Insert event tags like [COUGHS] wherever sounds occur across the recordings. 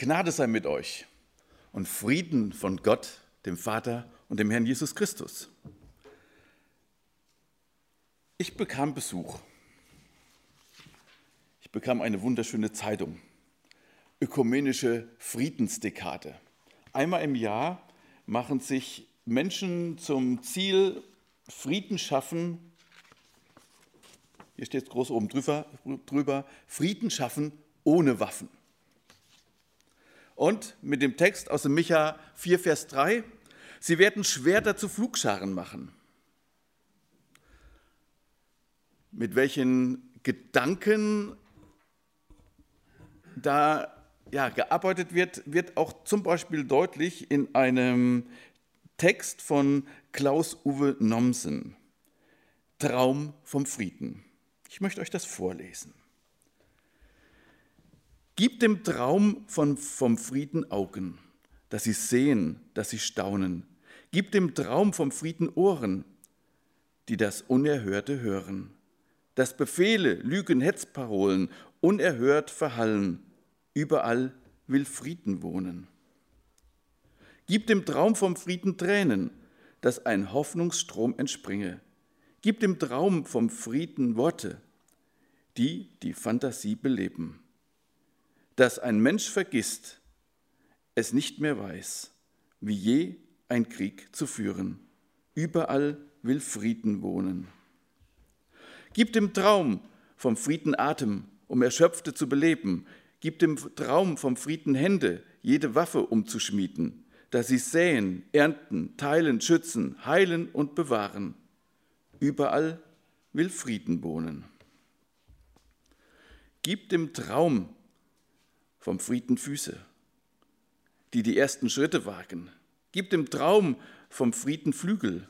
Gnade sei mit euch und Frieden von Gott, dem Vater und dem Herrn Jesus Christus. Ich bekam Besuch. Ich bekam eine wunderschöne Zeitung, Ökumenische Friedensdekade. Einmal im Jahr machen sich Menschen zum Ziel, Frieden schaffen, hier steht es groß oben drüber, drüber, Frieden schaffen ohne Waffen. Und mit dem Text aus dem Micha 4, Vers 3, sie werden Schwerter zu Flugscharen machen. Mit welchen Gedanken da ja, gearbeitet wird, wird auch zum Beispiel deutlich in einem Text von Klaus-Uwe Nomsen, Traum vom Frieden. Ich möchte euch das vorlesen. Gib dem Traum von, vom Frieden Augen, dass sie sehen, dass sie staunen. Gib dem Traum vom Frieden Ohren, die das Unerhörte hören. Dass Befehle, Lügen, Hetzparolen unerhört verhallen. Überall will Frieden wohnen. Gib dem Traum vom Frieden Tränen, dass ein Hoffnungsstrom entspringe. Gib dem Traum vom Frieden Worte, die die Fantasie beleben dass ein Mensch vergisst, es nicht mehr weiß, wie je ein Krieg zu führen. Überall will Frieden wohnen. Gib dem Traum vom Frieden Atem, um Erschöpfte zu beleben. Gib dem Traum vom Frieden Hände, jede Waffe umzuschmieden, dass sie säen, ernten, teilen, schützen, heilen und bewahren. Überall will Frieden wohnen. Gib dem Traum vom Frieden Füße, die die ersten Schritte wagen. Gib dem Traum vom Frieden Flügel,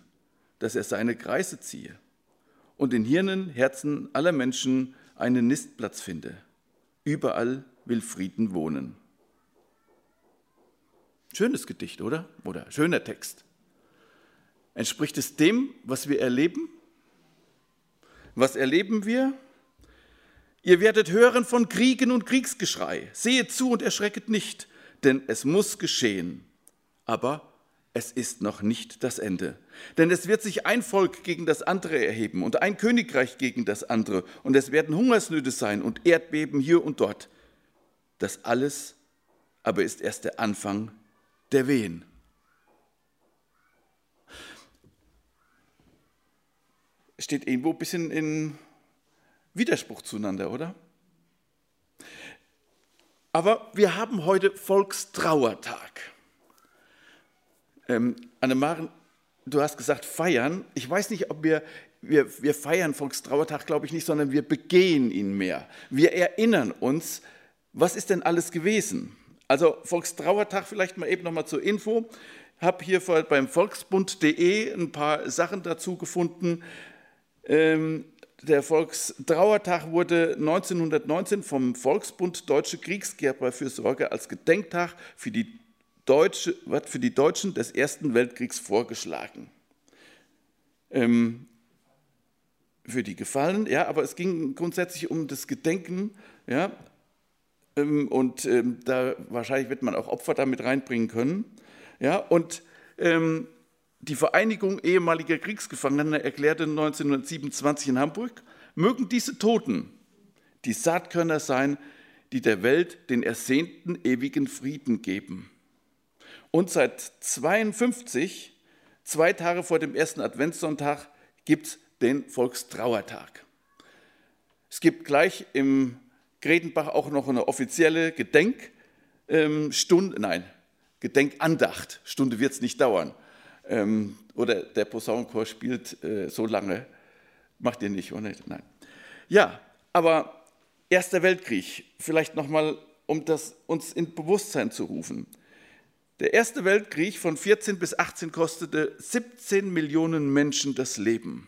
dass er seine Kreise ziehe und in Hirnen, Herzen aller Menschen einen Nistplatz finde. Überall will Frieden wohnen. Schönes Gedicht, oder? Oder schöner Text. Entspricht es dem, was wir erleben? Was erleben wir? Ihr werdet hören von Kriegen und Kriegsgeschrei. Sehet zu und erschrecket nicht, denn es muss geschehen. Aber es ist noch nicht das Ende. Denn es wird sich ein Volk gegen das andere erheben und ein Königreich gegen das andere. Und es werden Hungersnöte sein und Erdbeben hier und dort. Das alles aber ist erst der Anfang der Wehen. Steht irgendwo ein bisschen in Widerspruch zueinander, oder? Aber wir haben heute Volkstrauertag. Ähm, Annemaren, du hast gesagt feiern. Ich weiß nicht, ob wir, wir, wir feiern Volkstrauertag, glaube ich nicht, sondern wir begehen ihn mehr. Wir erinnern uns, was ist denn alles gewesen? Also Volkstrauertag vielleicht mal eben nochmal zur Info. Habe hier beim volksbund.de ein paar Sachen dazu gefunden. Ähm, der Volkstrauertag wurde 1919 vom Volksbund Deutsche Kriegsgerberfürsorge als Gedenktag für die, Deutsche, für die Deutschen des Ersten Weltkriegs vorgeschlagen. Ähm, für die Gefallenen, ja, aber es ging grundsätzlich um das Gedenken, ja, ähm, und ähm, da wahrscheinlich wird man auch Opfer damit reinbringen können, ja, und ähm, die Vereinigung ehemaliger Kriegsgefangener erklärte 1927 in Hamburg, mögen diese Toten die Saatkörner sein, die der Welt den ersehnten ewigen Frieden geben. Und seit 52, zwei Tage vor dem ersten Adventssonntag, gibt es den Volkstrauertag. Es gibt gleich im Gredenbach auch noch eine offizielle Gedenkstunde, ähm, nein, Gedenkandacht. Stunde wird es nicht dauern. Ähm, oder der Posaunenchor spielt äh, so lange. Macht ihr nicht, oder? Nein. Ja, aber Erster Weltkrieg, vielleicht nochmal, um das uns in Bewusstsein zu rufen. Der Erste Weltkrieg von 14 bis 18 kostete 17 Millionen Menschen das Leben.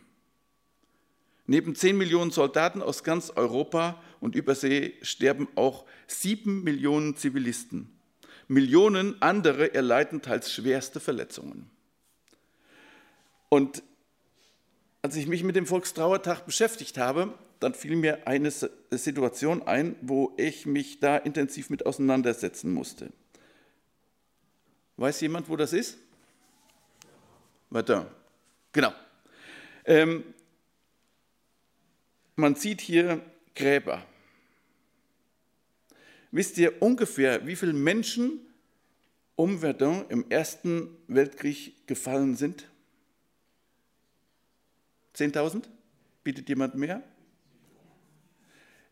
Neben 10 Millionen Soldaten aus ganz Europa und Übersee sterben auch 7 Millionen Zivilisten. Millionen andere erleiden teils schwerste Verletzungen. Und als ich mich mit dem Volkstrauertag beschäftigt habe, dann fiel mir eine Situation ein, wo ich mich da intensiv mit auseinandersetzen musste. Weiß jemand, wo das ist? Verdun. Genau. Ähm, man sieht hier Gräber. Wisst ihr ungefähr, wie viele Menschen um Verdun im Ersten Weltkrieg gefallen sind? 10.000? Bietet jemand mehr?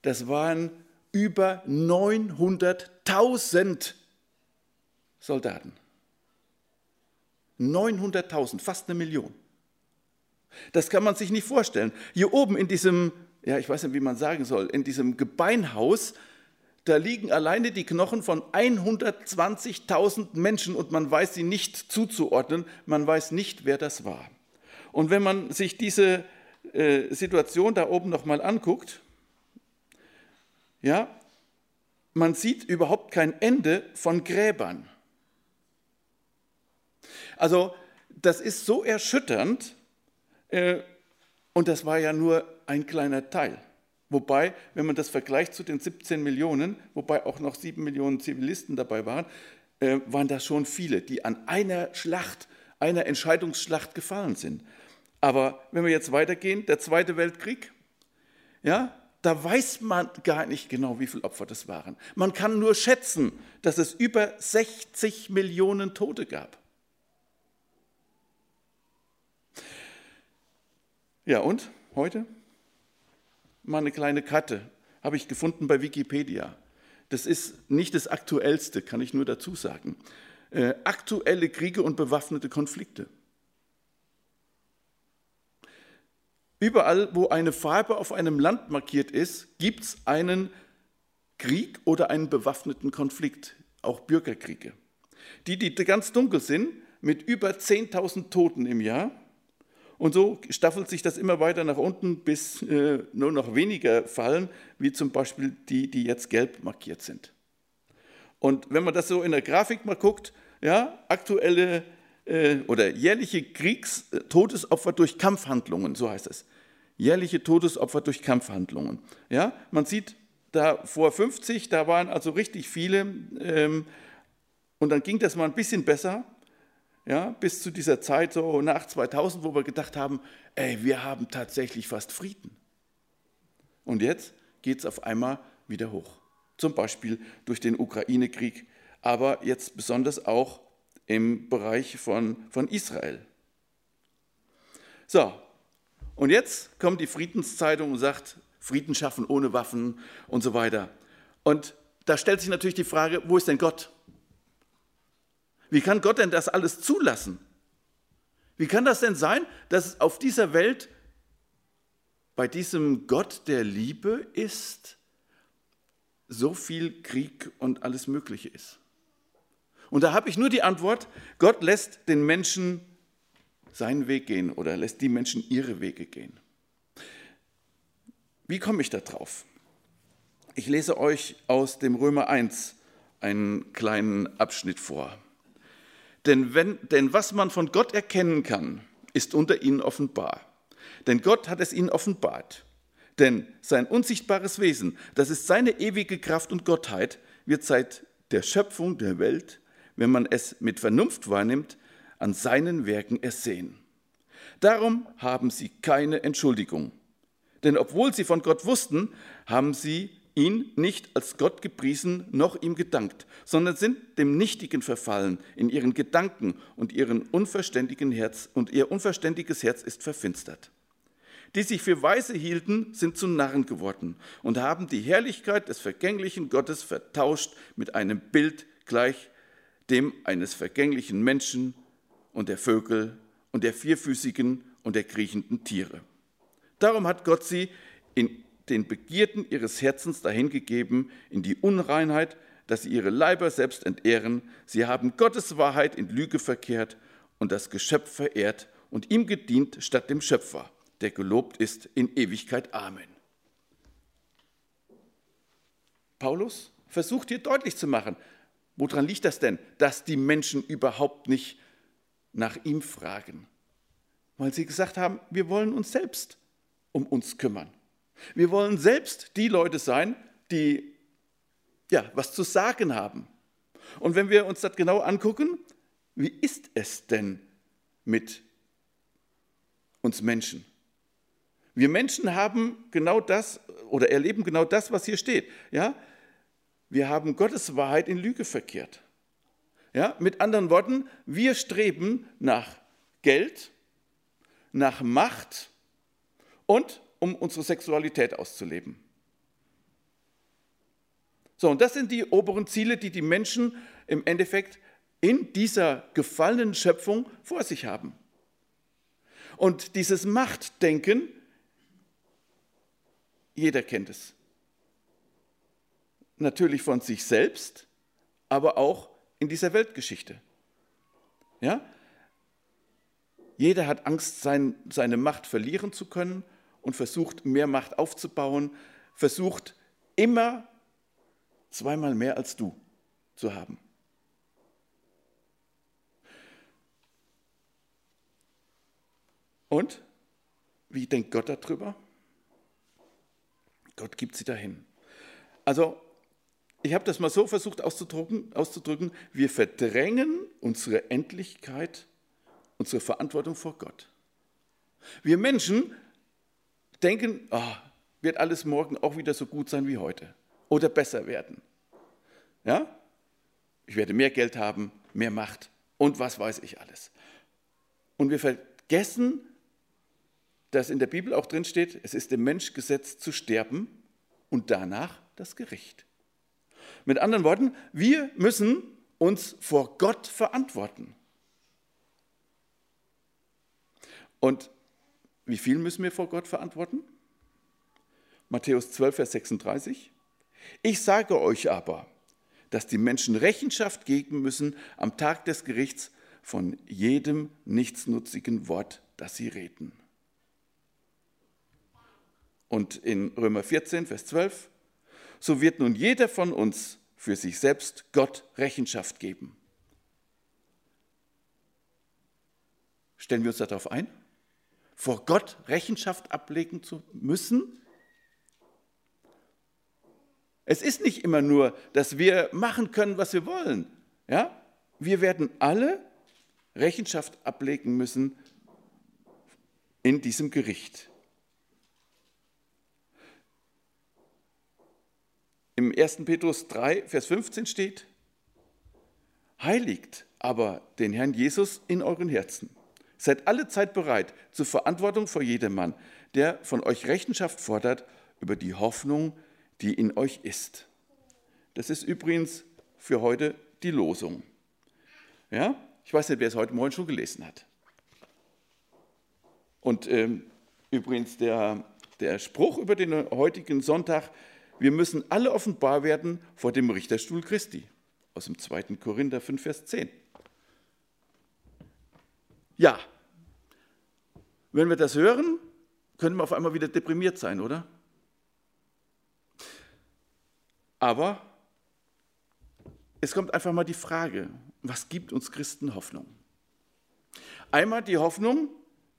Das waren über 900.000 Soldaten. 900.000, fast eine Million. Das kann man sich nicht vorstellen. Hier oben in diesem, ja, ich weiß nicht, wie man sagen soll, in diesem Gebeinhaus, da liegen alleine die Knochen von 120.000 Menschen und man weiß sie nicht zuzuordnen, man weiß nicht, wer das war. Und wenn man sich diese äh, Situation da oben nochmal anguckt, ja, man sieht überhaupt kein Ende von Gräbern. Also das ist so erschütternd äh, und das war ja nur ein kleiner Teil. Wobei, wenn man das vergleicht zu den 17 Millionen, wobei auch noch 7 Millionen Zivilisten dabei waren, äh, waren das schon viele, die an einer Schlacht, einer Entscheidungsschlacht gefallen sind. Aber wenn wir jetzt weitergehen, der Zweite Weltkrieg, ja, da weiß man gar nicht genau, wie viele Opfer das waren. Man kann nur schätzen, dass es über 60 Millionen Tote gab. Ja, und heute? Mal eine kleine Karte, habe ich gefunden bei Wikipedia. Das ist nicht das Aktuellste, kann ich nur dazu sagen. Äh, aktuelle Kriege und bewaffnete Konflikte. Überall, wo eine Farbe auf einem Land markiert ist, gibt es einen Krieg oder einen bewaffneten Konflikt, auch Bürgerkriege. Die, die ganz dunkel sind, mit über 10.000 Toten im Jahr. Und so staffelt sich das immer weiter nach unten, bis äh, nur noch weniger fallen, wie zum Beispiel die, die jetzt gelb markiert sind. Und wenn man das so in der Grafik mal guckt, ja, aktuelle oder jährliche Kriegstodesopfer durch Kampfhandlungen, so heißt es. Jährliche Todesopfer durch Kampfhandlungen. Ja, man sieht da vor 50, da waren also richtig viele. Ähm, und dann ging das mal ein bisschen besser, ja, bis zu dieser Zeit so nach 2000, wo wir gedacht haben, ey, wir haben tatsächlich fast Frieden. Und jetzt geht es auf einmal wieder hoch. Zum Beispiel durch den Ukraine-Krieg, aber jetzt besonders auch im Bereich von, von Israel. So, und jetzt kommt die Friedenszeitung und sagt, Frieden schaffen ohne Waffen und so weiter. Und da stellt sich natürlich die Frage, wo ist denn Gott? Wie kann Gott denn das alles zulassen? Wie kann das denn sein, dass es auf dieser Welt bei diesem Gott der Liebe ist, so viel Krieg und alles Mögliche ist? Und da habe ich nur die Antwort, Gott lässt den Menschen seinen Weg gehen oder lässt die Menschen ihre Wege gehen. Wie komme ich da drauf? Ich lese euch aus dem Römer 1 einen kleinen Abschnitt vor. Denn, wenn, denn was man von Gott erkennen kann, ist unter ihnen offenbar. Denn Gott hat es ihnen offenbart. Denn sein unsichtbares Wesen, das ist seine ewige Kraft und Gottheit, wird seit der Schöpfung der Welt wenn man es mit Vernunft wahrnimmt, an seinen Werken ersehen. Darum haben sie keine Entschuldigung. Denn obwohl sie von Gott wussten, haben sie ihn nicht als Gott gepriesen noch ihm gedankt, sondern sind dem Nichtigen verfallen in ihren Gedanken und ihren unverständigen Herz und ihr unverständiges Herz ist verfinstert. Die sich für Weise hielten, sind zu Narren geworden und haben die Herrlichkeit des vergänglichen Gottes vertauscht mit einem Bild gleich dem eines vergänglichen Menschen und der Vögel und der vierfüßigen und der kriechenden Tiere. Darum hat Gott sie in den Begierden ihres Herzens dahingegeben, in die Unreinheit, dass sie ihre Leiber selbst entehren. Sie haben Gottes Wahrheit in Lüge verkehrt und das Geschöpf verehrt und ihm gedient statt dem Schöpfer, der gelobt ist in Ewigkeit. Amen. Paulus versucht hier deutlich zu machen, Woran liegt das denn, dass die Menschen überhaupt nicht nach ihm fragen? Weil sie gesagt haben, wir wollen uns selbst um uns kümmern. Wir wollen selbst die Leute sein, die ja, was zu sagen haben. Und wenn wir uns das genau angucken, wie ist es denn mit uns Menschen? Wir Menschen haben genau das oder erleben genau das, was hier steht. Ja? Wir haben Gottes Wahrheit in Lüge verkehrt. Ja? Mit anderen Worten, wir streben nach Geld, nach Macht und um unsere Sexualität auszuleben. So, und das sind die oberen Ziele, die die Menschen im Endeffekt in dieser gefallenen Schöpfung vor sich haben. Und dieses Machtdenken, jeder kennt es. Natürlich von sich selbst, aber auch in dieser Weltgeschichte. Ja? Jeder hat Angst, sein, seine Macht verlieren zu können und versucht, mehr Macht aufzubauen, versucht immer zweimal mehr als du zu haben. Und wie denkt Gott darüber? Gott gibt sie dahin. Also, ich habe das mal so versucht auszudrücken, auszudrücken, wir verdrängen unsere Endlichkeit, unsere Verantwortung vor Gott. Wir Menschen denken, oh, wird alles morgen auch wieder so gut sein wie heute oder besser werden. Ja? Ich werde mehr Geld haben, mehr Macht und was weiß ich alles. Und wir vergessen, dass in der Bibel auch drin steht, es ist dem Mensch gesetzt zu sterben und danach das Gericht. Mit anderen Worten, wir müssen uns vor Gott verantworten. Und wie viel müssen wir vor Gott verantworten? Matthäus 12, Vers 36. Ich sage euch aber, dass die Menschen Rechenschaft geben müssen am Tag des Gerichts von jedem nichtsnutzigen Wort, das sie reden. Und in Römer 14, Vers 12, so wird nun jeder von uns für sich selbst Gott Rechenschaft geben. Stellen wir uns darauf ein, vor Gott Rechenschaft ablegen zu müssen? Es ist nicht immer nur, dass wir machen können, was wir wollen. Ja? Wir werden alle Rechenschaft ablegen müssen in diesem Gericht. Im 1. Petrus 3, Vers 15 steht, heiligt aber den Herrn Jesus in euren Herzen. Seid alle Zeit bereit zur Verantwortung vor jedermann, der von euch Rechenschaft fordert über die Hoffnung, die in euch ist. Das ist übrigens für heute die Losung. Ja? Ich weiß nicht, wer es heute Morgen schon gelesen hat. Und ähm, übrigens der, der Spruch über den heutigen Sonntag, wir müssen alle offenbar werden vor dem Richterstuhl Christi, aus dem 2. Korinther 5, Vers 10. Ja, wenn wir das hören, können wir auf einmal wieder deprimiert sein, oder? Aber es kommt einfach mal die Frage, was gibt uns Christen Hoffnung? Einmal die Hoffnung,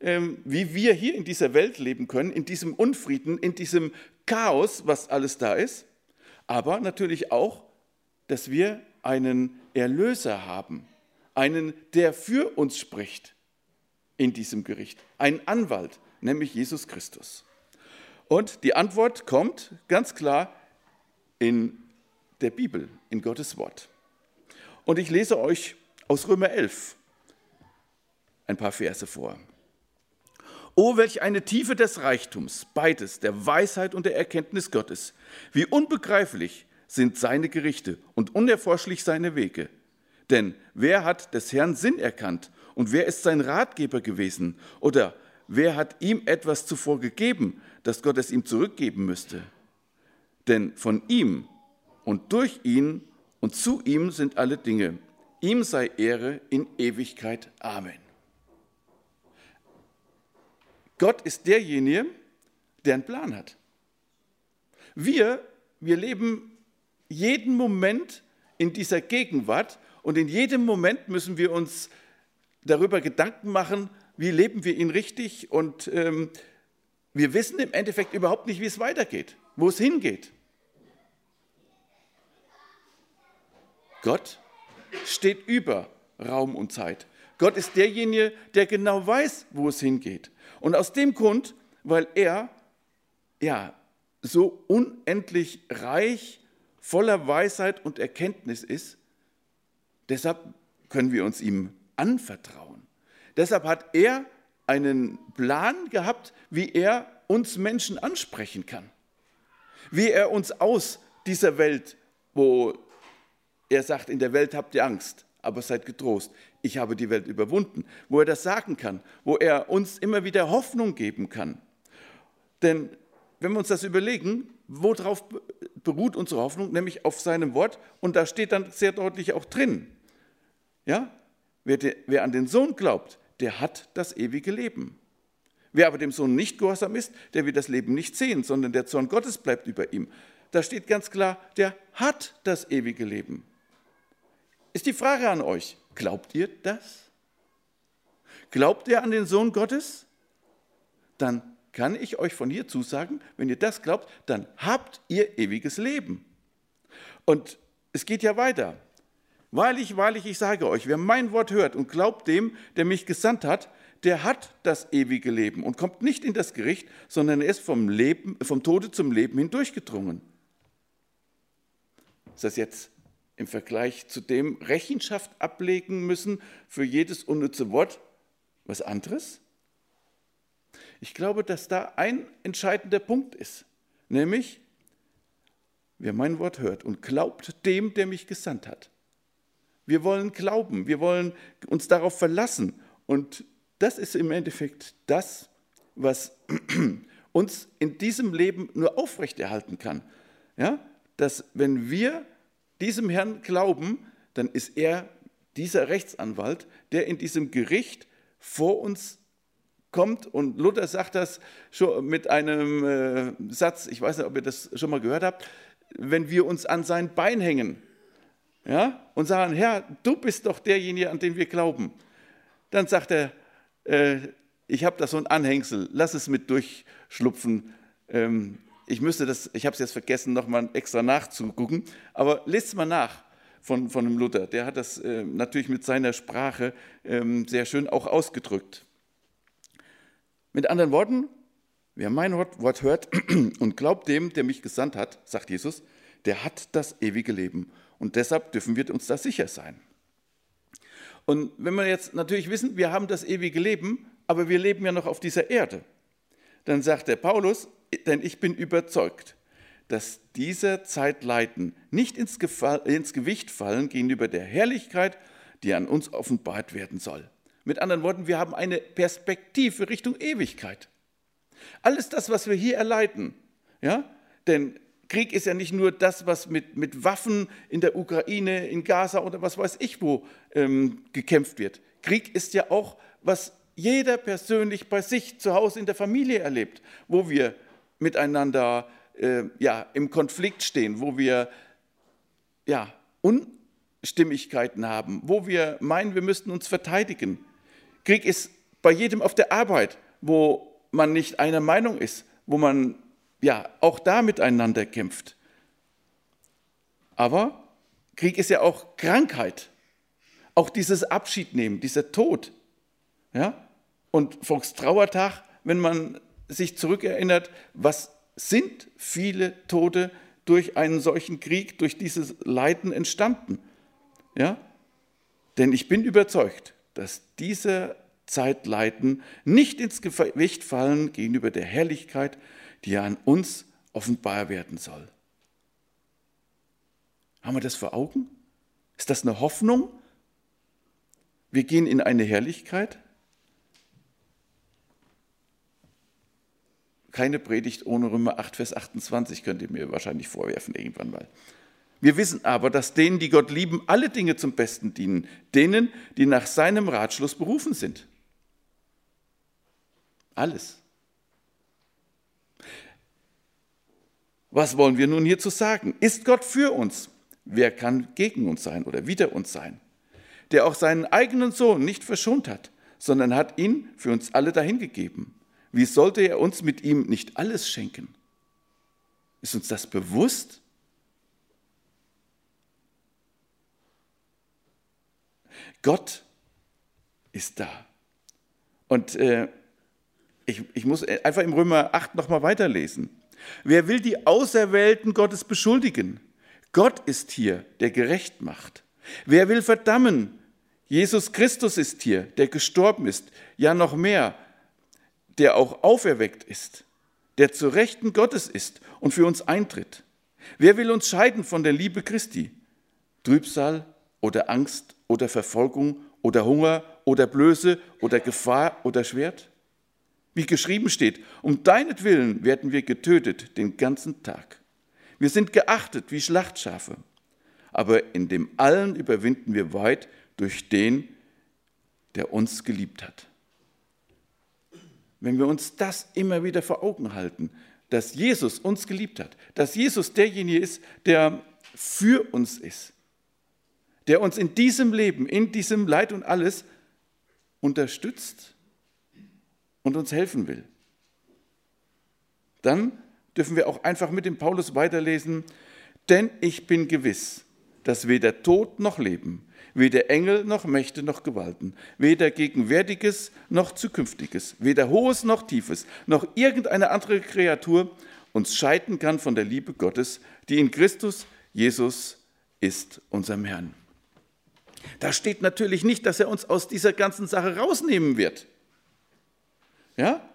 wie wir hier in dieser Welt leben können, in diesem Unfrieden, in diesem Chaos, was alles da ist, aber natürlich auch, dass wir einen Erlöser haben, einen, der für uns spricht in diesem Gericht, einen Anwalt, nämlich Jesus Christus. Und die Antwort kommt ganz klar in der Bibel, in Gottes Wort. Und ich lese euch aus Römer 11 ein paar Verse vor. Oh, welch eine Tiefe des Reichtums, beides, der Weisheit und der Erkenntnis Gottes. Wie unbegreiflich sind seine Gerichte und unerforschlich seine Wege. Denn wer hat des Herrn Sinn erkannt und wer ist sein Ratgeber gewesen? Oder wer hat ihm etwas zuvor gegeben, dass Gott es ihm zurückgeben müsste? Denn von ihm und durch ihn und zu ihm sind alle Dinge. Ihm sei Ehre in Ewigkeit. Amen. Gott ist derjenige, der einen Plan hat. Wir, wir leben jeden Moment in dieser Gegenwart und in jedem Moment müssen wir uns darüber Gedanken machen, wie leben wir ihn richtig und ähm, wir wissen im Endeffekt überhaupt nicht, wie es weitergeht, wo es hingeht. Gott steht über Raum und Zeit. Gott ist derjenige, der genau weiß, wo es hingeht. Und aus dem Grund, weil er ja so unendlich reich, voller Weisheit und Erkenntnis ist, deshalb können wir uns ihm anvertrauen. Deshalb hat er einen Plan gehabt, wie er uns Menschen ansprechen kann. Wie er uns aus dieser Welt, wo er sagt, in der Welt habt ihr Angst, aber seid getrost, ich habe die Welt überwunden, wo er das sagen kann, wo er uns immer wieder Hoffnung geben kann. Denn wenn wir uns das überlegen, worauf beruht unsere Hoffnung, nämlich auf seinem Wort, und da steht dann sehr deutlich auch drin, ja, wer, de, wer an den Sohn glaubt, der hat das ewige Leben. Wer aber dem Sohn nicht gehorsam ist, der wird das Leben nicht sehen, sondern der Zorn Gottes bleibt über ihm. Da steht ganz klar, der hat das ewige Leben. Ist die Frage an euch, glaubt ihr das? Glaubt ihr an den Sohn Gottes? Dann kann ich euch von hier zusagen, wenn ihr das glaubt, dann habt ihr ewiges Leben. Und es geht ja weiter. Wahrlich, wahrlich, ich sage euch, wer mein Wort hört und glaubt dem, der mich gesandt hat, der hat das ewige Leben und kommt nicht in das Gericht, sondern er ist vom, Leben, vom Tode zum Leben hindurchgedrungen. Ist das jetzt im Vergleich zu dem Rechenschaft ablegen müssen für jedes unnütze Wort was anderes? Ich glaube, dass da ein entscheidender Punkt ist, nämlich, wer mein Wort hört und glaubt dem, der mich gesandt hat, wir wollen glauben, wir wollen uns darauf verlassen. Und das ist im Endeffekt das, was [CLEARS THROAT] uns in diesem Leben nur aufrechterhalten kann. Ja? Dass wenn wir diesem Herrn glauben, dann ist er dieser Rechtsanwalt, der in diesem Gericht vor uns kommt. Und Luther sagt das schon mit einem äh, Satz, ich weiß nicht, ob ihr das schon mal gehört habt, wenn wir uns an sein Bein hängen, ja, und sagen, Herr, du bist doch derjenige, an den wir glauben. Dann sagt er, äh, ich habe da so ein Anhängsel, lass es mit durchschlupfen. Ähm, ich müsste das, ich habe es jetzt vergessen, nochmal extra nachzugucken, aber lest mal nach von, von dem Luther. Der hat das äh, natürlich mit seiner Sprache ähm, sehr schön auch ausgedrückt. Mit anderen Worten, wer mein Wort hört [CLEARS THROAT] und glaubt dem, der mich gesandt hat, sagt Jesus, der hat das ewige Leben. Und deshalb dürfen wir uns da sicher sein. Und wenn wir jetzt natürlich wissen, wir haben das ewige Leben, aber wir leben ja noch auf dieser Erde, dann sagt der Paulus, denn ich bin überzeugt, dass dieser Zeitleiten nicht ins, ins Gewicht fallen gegenüber der Herrlichkeit, die an uns offenbart werden soll. Mit anderen Worten, wir haben eine Perspektive Richtung Ewigkeit. Alles das, was wir hier erleiden, ja, denn Krieg ist ja nicht nur das, was mit, mit Waffen in der Ukraine, in Gaza oder was weiß ich wo ähm, gekämpft wird. Krieg ist ja auch, was jeder persönlich bei sich zu Hause in der Familie erlebt, wo wir miteinander äh, ja, im Konflikt stehen, wo wir ja, Unstimmigkeiten haben, wo wir meinen, wir müssten uns verteidigen. Krieg ist bei jedem auf der Arbeit, wo man nicht einer Meinung ist, wo man ja auch da miteinander kämpft. Aber Krieg ist ja auch Krankheit. Auch dieses Abschiednehmen, dieser Tod. Ja? Und Volkstrauertag, wenn man sich zurückerinnert, was sind viele Tote durch einen solchen Krieg, durch dieses Leiden entstanden? Ja? Denn ich bin überzeugt, dass diese Zeitleiden nicht ins Gewicht fallen gegenüber der Herrlichkeit, die an uns offenbar werden soll. Haben wir das vor Augen? Ist das eine Hoffnung? Wir gehen in eine Herrlichkeit? Keine Predigt ohne Römer 8, Vers 28 könnt ihr mir wahrscheinlich vorwerfen irgendwann mal. Wir wissen aber, dass denen, die Gott lieben, alle Dinge zum Besten dienen, denen, die nach seinem Ratschluss berufen sind. Alles. Was wollen wir nun hierzu sagen? Ist Gott für uns? Wer kann gegen uns sein oder wider uns sein? Der auch seinen eigenen Sohn nicht verschont hat, sondern hat ihn für uns alle dahingegeben. Wie sollte er uns mit ihm nicht alles schenken? Ist uns das bewusst? Gott ist da. Und äh, ich, ich muss einfach im Römer 8 nochmal weiterlesen. Wer will die Auserwählten Gottes beschuldigen? Gott ist hier, der gerecht macht. Wer will verdammen? Jesus Christus ist hier, der gestorben ist, ja noch mehr, der auch auferweckt ist, der zu Rechten Gottes ist und für uns eintritt. Wer will uns scheiden von der Liebe Christi? Trübsal oder Angst oder Verfolgung oder Hunger oder Blöße oder Gefahr oder Schwert? Wie geschrieben steht, um deinetwillen werden wir getötet den ganzen Tag. Wir sind geachtet wie Schlachtschafe, aber in dem allen überwinden wir weit durch den, der uns geliebt hat. Wenn wir uns das immer wieder vor Augen halten, dass Jesus uns geliebt hat, dass Jesus derjenige ist, der für uns ist, der uns in diesem Leben, in diesem Leid und alles unterstützt und uns helfen will. Dann dürfen wir auch einfach mit dem Paulus weiterlesen, denn ich bin gewiss, dass weder Tod noch Leben, weder Engel noch Mächte noch Gewalten, weder Gegenwärtiges noch Zukünftiges, weder Hohes noch Tiefes, noch irgendeine andere Kreatur uns scheiden kann von der Liebe Gottes, die in Christus Jesus ist, unserem Herrn. Da steht natürlich nicht, dass er uns aus dieser ganzen Sache rausnehmen wird. Ja?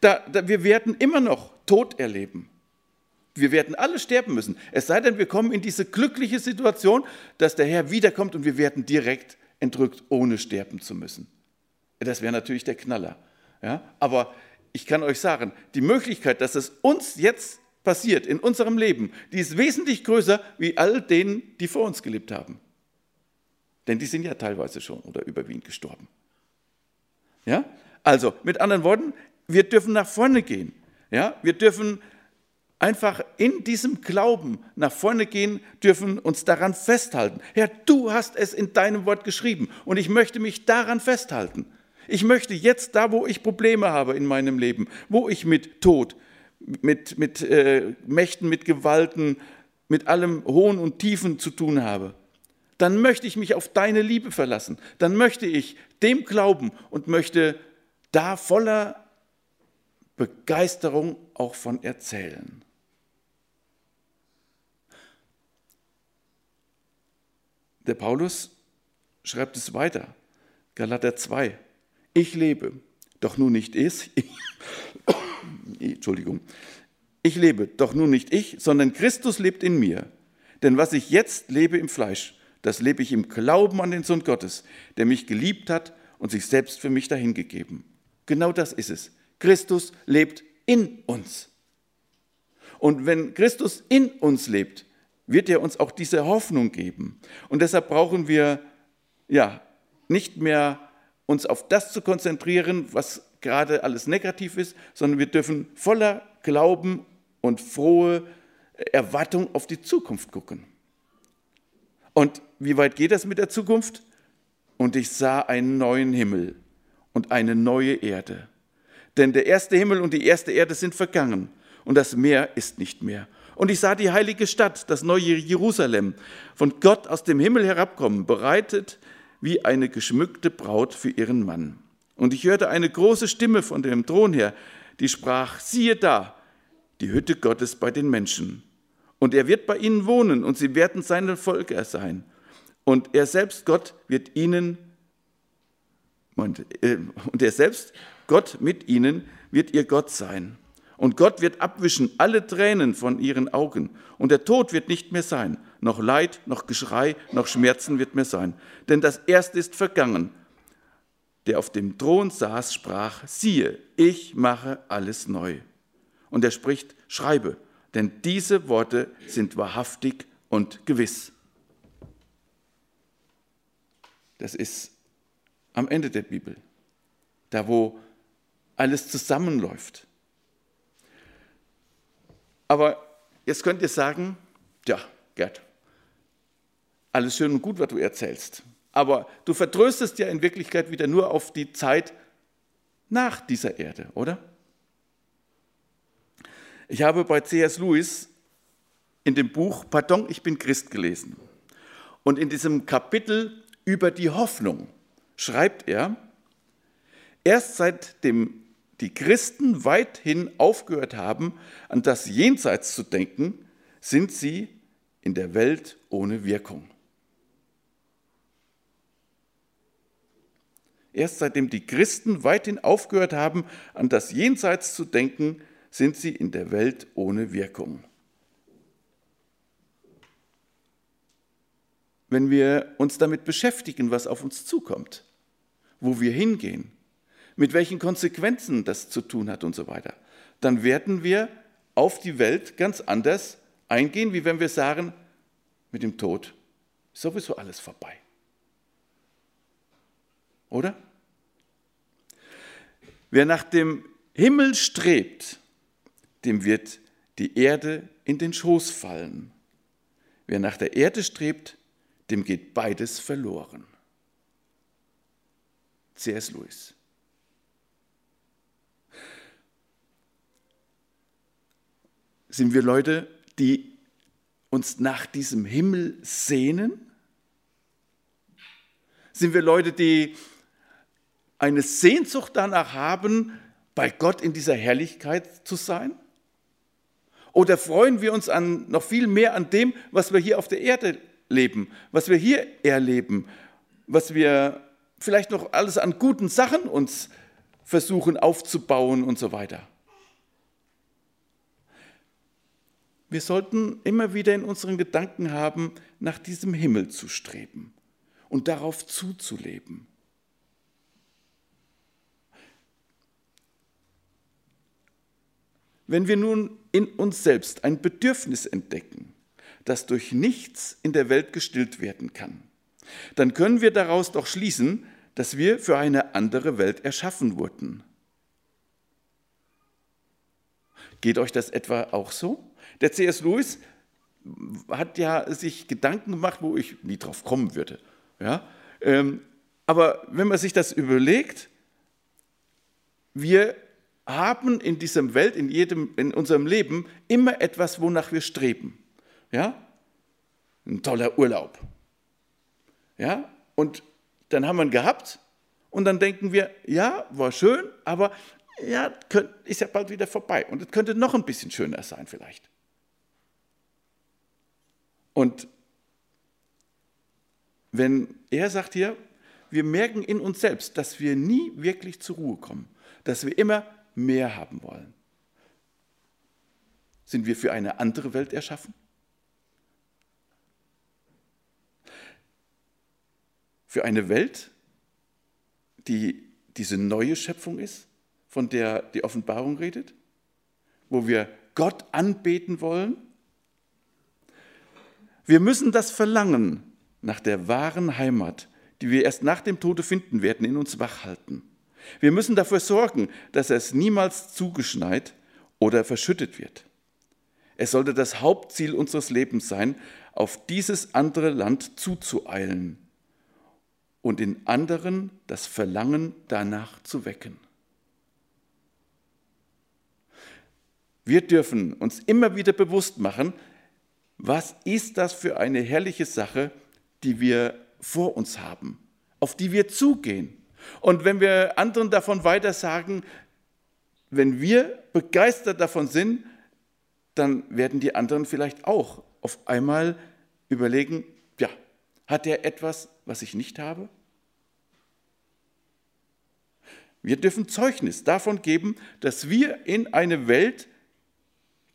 Da, da, wir werden immer noch Tod erleben. Wir werden alle sterben müssen. Es sei denn, wir kommen in diese glückliche Situation, dass der Herr wiederkommt und wir werden direkt entrückt, ohne sterben zu müssen. Das wäre natürlich der Knaller. Ja? Aber ich kann euch sagen, die Möglichkeit, dass es uns jetzt passiert in unserem Leben, die ist wesentlich größer wie all denen, die vor uns gelebt haben. Denn die sind ja teilweise schon oder überwiegend gestorben. Ja? Also, mit anderen Worten, wir dürfen nach vorne gehen. Ja? Wir dürfen einfach in diesem Glauben nach vorne gehen, dürfen uns daran festhalten. Herr, du hast es in deinem Wort geschrieben und ich möchte mich daran festhalten. Ich möchte jetzt da, wo ich Probleme habe in meinem Leben, wo ich mit Tod, mit, mit äh, Mächten, mit Gewalten, mit allem Hohen und Tiefen zu tun habe, dann möchte ich mich auf deine Liebe verlassen. Dann möchte ich dem glauben und möchte da voller Begeisterung auch von erzählen. Der Paulus schreibt es weiter, Galater 2. Ich lebe, doch nun nicht ich, [COUGHS] Entschuldigung, ich lebe, doch nun nicht ich, sondern Christus lebt in mir. Denn was ich jetzt lebe im Fleisch, das lebe ich im Glauben an den Sohn Gottes, der mich geliebt hat und sich selbst für mich dahingegeben. Genau das ist es. Christus lebt in uns. Und wenn Christus in uns lebt, wird er uns auch diese Hoffnung geben. Und deshalb brauchen wir ja nicht mehr uns auf das zu konzentrieren, was gerade alles negativ ist, sondern wir dürfen voller Glauben und frohe Erwartung auf die Zukunft gucken. Und wie weit geht das mit der Zukunft? Und ich sah einen neuen Himmel und eine neue Erde. Denn der erste Himmel und die erste Erde sind vergangen und das Meer ist nicht mehr. Und ich sah die heilige Stadt, das neue Jerusalem, von Gott aus dem Himmel herabkommen, bereitet wie eine geschmückte Braut für ihren Mann. Und ich hörte eine große Stimme von dem Thron her, die sprach, siehe da, die Hütte Gottes bei den Menschen. Und er wird bei ihnen wohnen und sie werden seine Völker sein. Und er selbst, Gott, wird ihnen, und äh, er selbst, Gott mit ihnen, wird ihr Gott sein. Und Gott wird abwischen alle Tränen von ihren Augen. Und der Tod wird nicht mehr sein. Noch Leid, noch Geschrei, noch Schmerzen wird mehr sein. Denn das Erste ist vergangen. Der auf dem Thron saß, sprach, siehe, ich mache alles neu. Und er spricht, schreibe, denn diese Worte sind wahrhaftig und gewiss. Das ist am Ende der Bibel, da wo alles zusammenläuft. Aber jetzt könnt ihr sagen, ja, Gerd, alles schön und gut, was du erzählst. Aber du vertröstest ja in Wirklichkeit wieder nur auf die Zeit nach dieser Erde, oder? Ich habe bei C.S. Lewis in dem Buch Pardon, ich bin Christ gelesen. Und in diesem Kapitel über die Hoffnung schreibt er, erst seitdem die Christen weithin aufgehört haben, an das Jenseits zu denken, sind sie in der Welt ohne Wirkung. Erst seitdem die Christen weithin aufgehört haben, an das Jenseits zu denken, sind sie in der Welt ohne Wirkung. Wenn wir uns damit beschäftigen, was auf uns zukommt, wo wir hingehen, mit welchen Konsequenzen das zu tun hat und so weiter, dann werden wir auf die Welt ganz anders eingehen, wie wenn wir sagen, mit dem Tod ist sowieso alles vorbei. Oder? Wer nach dem Himmel strebt, dem wird die Erde in den Schoß fallen. Wer nach der Erde strebt, dem geht beides verloren. C.S. Lewis. Sind wir Leute, die uns nach diesem Himmel sehnen? Sind wir Leute, die eine Sehnsucht danach haben, bei Gott in dieser Herrlichkeit zu sein? Oder freuen wir uns an, noch viel mehr an dem, was wir hier auf der Erde leben, was wir hier erleben, was wir vielleicht noch alles an guten Sachen uns versuchen aufzubauen und so weiter? Wir sollten immer wieder in unseren Gedanken haben, nach diesem Himmel zu streben und darauf zuzuleben. Wenn wir nun in uns selbst ein Bedürfnis entdecken, das durch nichts in der Welt gestillt werden kann, dann können wir daraus doch schließen, dass wir für eine andere Welt erschaffen wurden. Geht euch das etwa auch so? Der C.S. Lewis hat ja sich Gedanken gemacht, wo ich nie drauf kommen würde. Ja? Ähm, aber wenn man sich das überlegt, wir haben in dieser Welt, in, jedem, in unserem Leben immer etwas, wonach wir streben. Ja? Ein toller Urlaub. Ja? Und dann haben wir ihn gehabt und dann denken wir, ja, war schön, aber ja, ist ja bald wieder vorbei und es könnte noch ein bisschen schöner sein vielleicht. Und wenn er sagt hier, wir merken in uns selbst, dass wir nie wirklich zur Ruhe kommen, dass wir immer mehr haben wollen. Sind wir für eine andere Welt erschaffen? Für eine Welt, die diese neue Schöpfung ist, von der die Offenbarung redet, wo wir Gott anbeten wollen. Wir müssen das Verlangen nach der wahren Heimat, die wir erst nach dem Tode finden werden, in uns wachhalten. Wir müssen dafür sorgen, dass es niemals zugeschneit oder verschüttet wird. Es sollte das Hauptziel unseres Lebens sein, auf dieses andere Land zuzueilen und in anderen das Verlangen danach zu wecken. Wir dürfen uns immer wieder bewusst machen, was ist das für eine herrliche Sache, die wir vor uns haben, auf die wir zugehen. Und wenn wir anderen davon weiter sagen, wenn wir begeistert davon sind, dann werden die anderen vielleicht auch auf einmal überlegen, ja, hat er etwas, was ich nicht habe? Wir dürfen Zeugnis davon geben, dass wir in eine Welt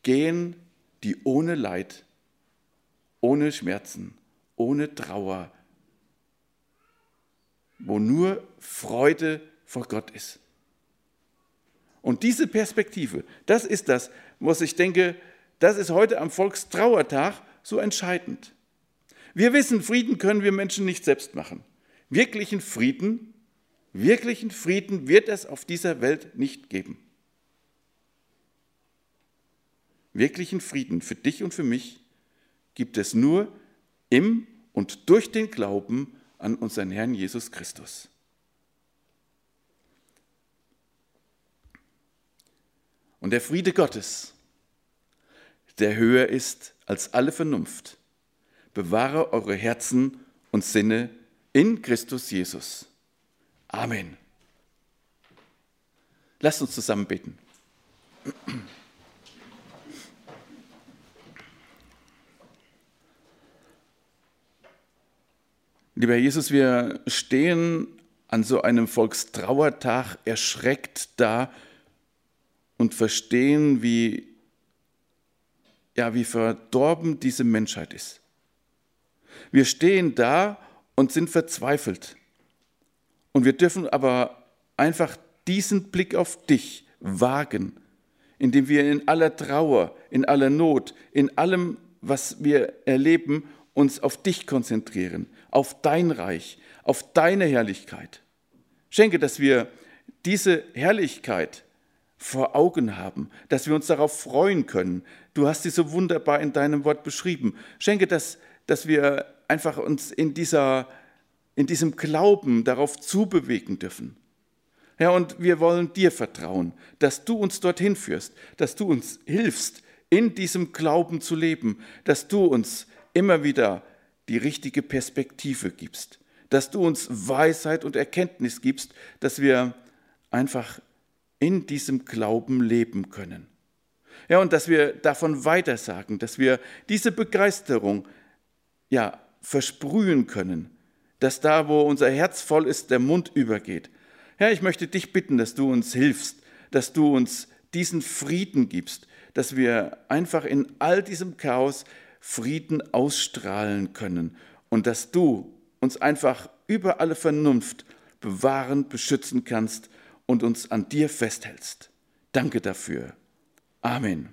gehen, die ohne Leid, ohne Schmerzen, ohne Trauer, wo nur Freude vor Gott ist. Und diese Perspektive, das ist das, was ich denke, das ist heute am Volkstrauertag so entscheidend. Wir wissen, Frieden können wir Menschen nicht selbst machen. Wirklichen Frieden, wirklichen Frieden wird es auf dieser Welt nicht geben. Wirklichen Frieden für dich und für mich gibt es nur im und durch den Glauben an unseren Herrn Jesus Christus. Und der Friede Gottes, der höher ist als alle Vernunft. Bewahre eure Herzen und Sinne in Christus Jesus. Amen. Lasst uns zusammen beten. Lieber Jesus, wir stehen an so einem Volkstrauertag erschreckt da und verstehen, wie, ja, wie verdorben diese Menschheit ist. Wir stehen da und sind verzweifelt. Und wir dürfen aber einfach diesen Blick auf dich wagen, indem wir in aller Trauer, in aller Not, in allem, was wir erleben, uns auf dich konzentrieren, auf dein Reich, auf deine Herrlichkeit. Schenke, dass wir diese Herrlichkeit vor Augen haben, dass wir uns darauf freuen können. Du hast sie so wunderbar in deinem Wort beschrieben. Schenke, dass, dass wir einfach uns in, dieser, in diesem Glauben darauf zubewegen dürfen. Ja, und wir wollen dir vertrauen, dass du uns dorthin führst, dass du uns hilfst, in diesem Glauben zu leben, dass du uns immer wieder die richtige Perspektive gibst, dass du uns Weisheit und Erkenntnis gibst, dass wir einfach in diesem Glauben leben können. Ja, und dass wir davon weitersagen, dass wir diese Begeisterung ja versprühen können, dass da, wo unser Herz voll ist, der Mund übergeht. Herr, ich möchte dich bitten, dass du uns hilfst, dass du uns diesen Frieden gibst, dass wir einfach in all diesem Chaos Frieden ausstrahlen können und dass du uns einfach über alle Vernunft bewahren, beschützen kannst und uns an dir festhältst. Danke dafür. Amen.